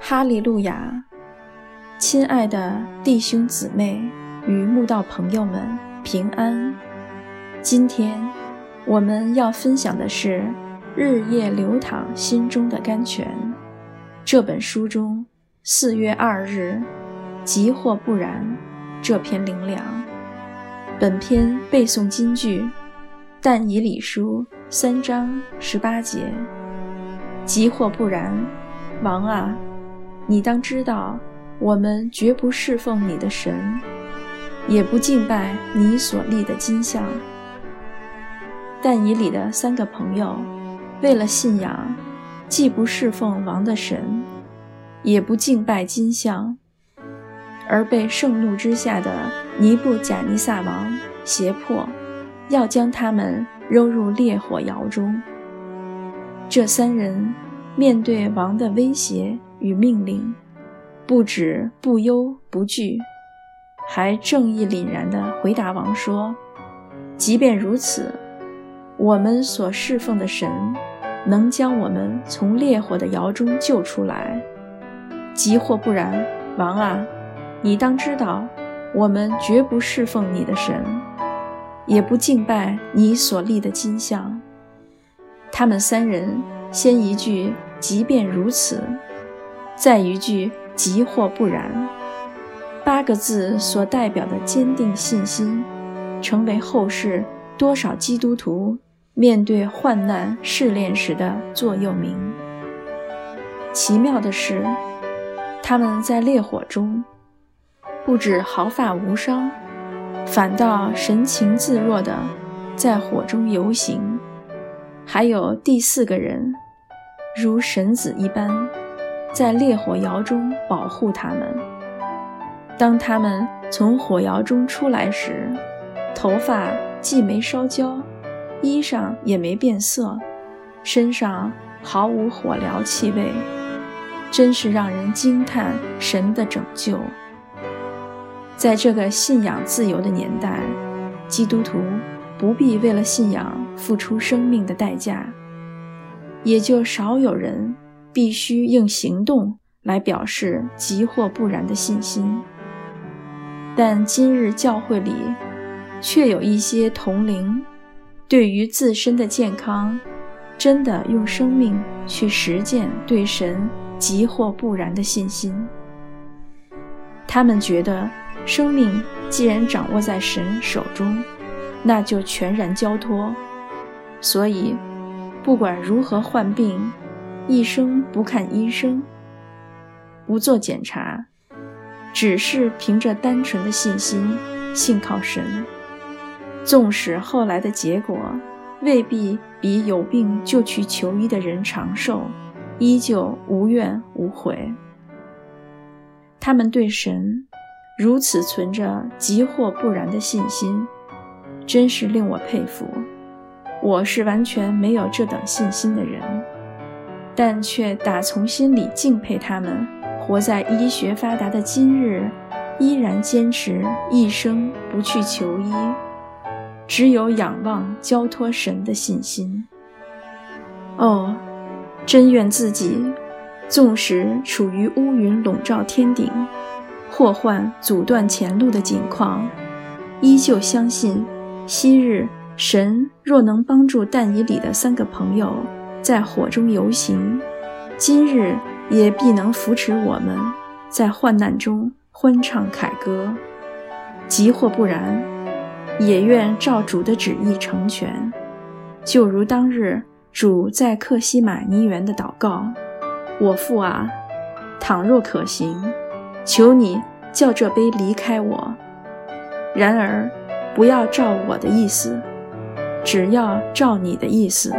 哈利路亚！亲爱的弟兄姊妹与慕道朋友们，平安！今天我们要分享的是《日夜流淌心中的甘泉》这本书中四月二日“即或不然”这篇灵粮。本篇背诵金句：但以理书三章十八节。即或不然，王啊！你当知道，我们绝不侍奉你的神，也不敬拜你所立的金像。但以里的三个朋友，为了信仰，既不侍奉王的神，也不敬拜金像，而被盛怒之下的尼布贾尼撒王胁迫，要将他们扔入烈火窑中。这三人面对王的威胁。与命令，不止不忧不惧，还正义凛然地回答王说：“即便如此，我们所侍奉的神能将我们从烈火的窑中救出来。即或不然，王啊，你当知道，我们绝不侍奉你的神，也不敬拜你所立的金像。”他们三人先一句“即便如此”。再一句“即或不然”，八个字所代表的坚定信心，成为后世多少基督徒面对患难试炼时的座右铭。奇妙的是，他们在烈火中，不止毫发无伤，反倒神情自若地在火中游行。还有第四个人，如神子一般。在烈火窑中保护他们。当他们从火窑中出来时，头发既没烧焦，衣裳也没变色，身上毫无火燎气味，真是让人惊叹神的拯救。在这个信仰自由的年代，基督徒不必为了信仰付出生命的代价，也就少有人。必须用行动来表示即或不然的信心，但今日教会里却有一些同龄，对于自身的健康，真的用生命去实践对神即或不然的信心。他们觉得生命既然掌握在神手中，那就全然交托，所以不管如何患病。一生不看医生，不做检查，只是凭着单纯的信心，信靠神。纵使后来的结果未必比有病就去求医的人长寿，依旧无怨无悔。他们对神如此存着急或不然的信心，真是令我佩服。我是完全没有这等信心的人。但却打从心里敬佩他们，活在医学发达的今日，依然坚持一生不去求医，只有仰望交托神的信心。哦，真愿自己，纵使处于乌云笼罩天顶、祸患阻断前路的境况，依旧相信，昔日神若能帮助但以里的三个朋友。在火中游行，今日也必能扶持我们，在患难中欢唱凯歌。即或不然，也愿照主的旨意成全。就如当日主在克西玛尼园的祷告：“我父啊，倘若可行，求你叫这杯离开我；然而不要照我的意思，只要照你的意思。”